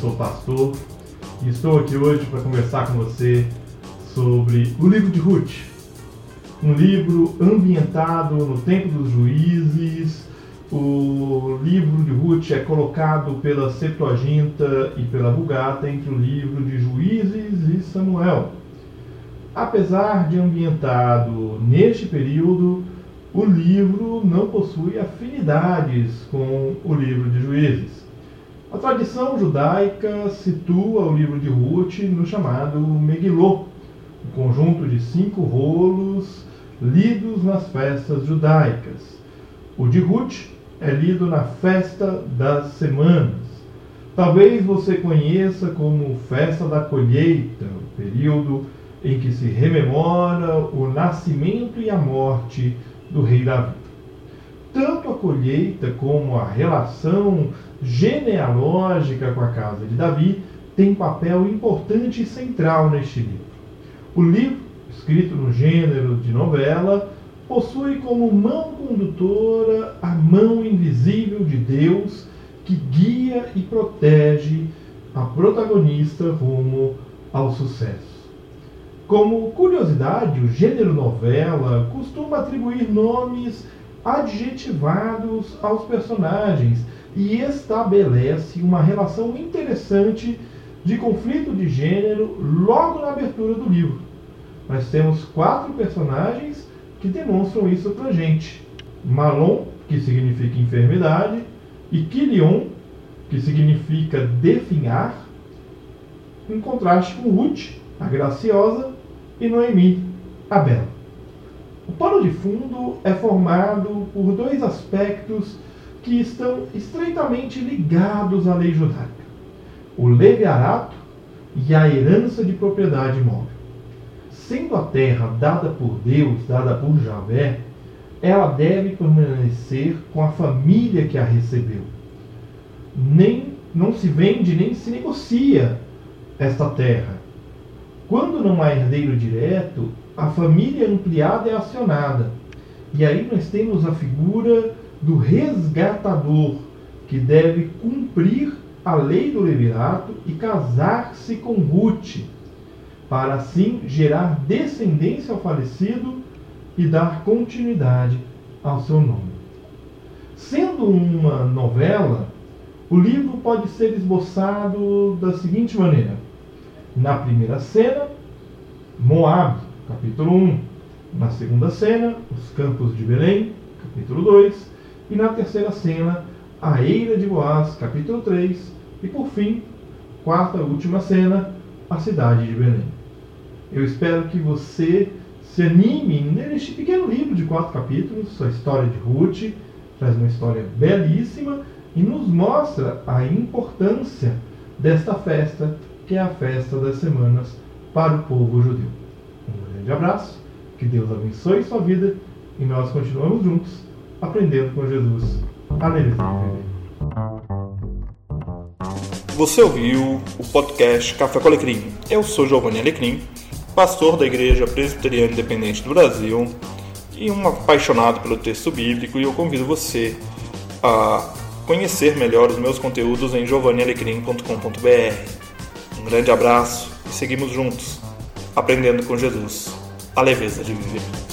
sou pastor e estou aqui hoje para conversar com você sobre o livro de Ruth. Um livro ambientado no tempo dos juízes. O livro de Ruth é colocado pela Septuaginta e pela Vulgata entre o livro de Juízes e Samuel. Apesar de ambientado neste período, o livro não possui afinidades com o livro de Juízes. A tradição judaica situa o livro de Ruth no chamado Megillah, um conjunto de cinco rolos lidos nas festas judaicas. O de Ruth é lido na festa das semanas. Talvez você conheça como festa da colheita, o período em que se rememora o nascimento e a morte do rei Davi. Tanto a colheita como a relação genealógica com a casa de Davi tem papel importante e central neste livro. O livro, escrito no gênero de novela, possui como mão condutora a mão invisível de Deus que guia e protege a protagonista rumo ao sucesso. Como curiosidade, o gênero novela costuma atribuir nomes adjetivados aos personagens e estabelece uma relação interessante de conflito de gênero logo na abertura do livro. Nós temos quatro personagens que demonstram isso para gente: Malon, que significa enfermidade, e Kilion, que significa definhar, em contraste com Ruth, a graciosa, e Noemi, a bela. O pano de fundo é formado por dois aspectos que estão estreitamente ligados à lei judaica: o leviarato e a herança de propriedade imóvel. Sendo a terra dada por Deus, dada por Javé, ela deve permanecer com a família que a recebeu. Nem não se vende nem se negocia esta terra. Quando não há herdeiro direto, a família ampliada é acionada. E aí nós temos a figura do resgatador, que deve cumprir a lei do levirato e casar-se com Ruth, para assim gerar descendência ao falecido e dar continuidade ao seu nome. Sendo uma novela, o livro pode ser esboçado da seguinte maneira: na primeira cena, Moab, capítulo 1. Na segunda cena, os campos de Belém, capítulo 2. E na terceira cena, a eira de Boaz, capítulo 3. E por fim, quarta e última cena, a cidade de Belém. Eu espero que você se anime neste pequeno livro de quatro capítulos, a história de Ruth, traz uma história belíssima e nos mostra a importância desta festa que é a festa das semanas para o povo judeu. Um grande abraço, que Deus abençoe sua vida e nós continuamos juntos aprendendo com Jesus. Aleluia. Você ouviu o podcast Café com Alecrim. Eu sou Giovanni Alecrim, pastor da Igreja Presbiteriana Independente do Brasil e um apaixonado pelo texto bíblico e eu convido você a conhecer melhor os meus conteúdos em giovannialecrim.com.br. Um grande abraço e seguimos juntos, aprendendo com Jesus a leveza de viver.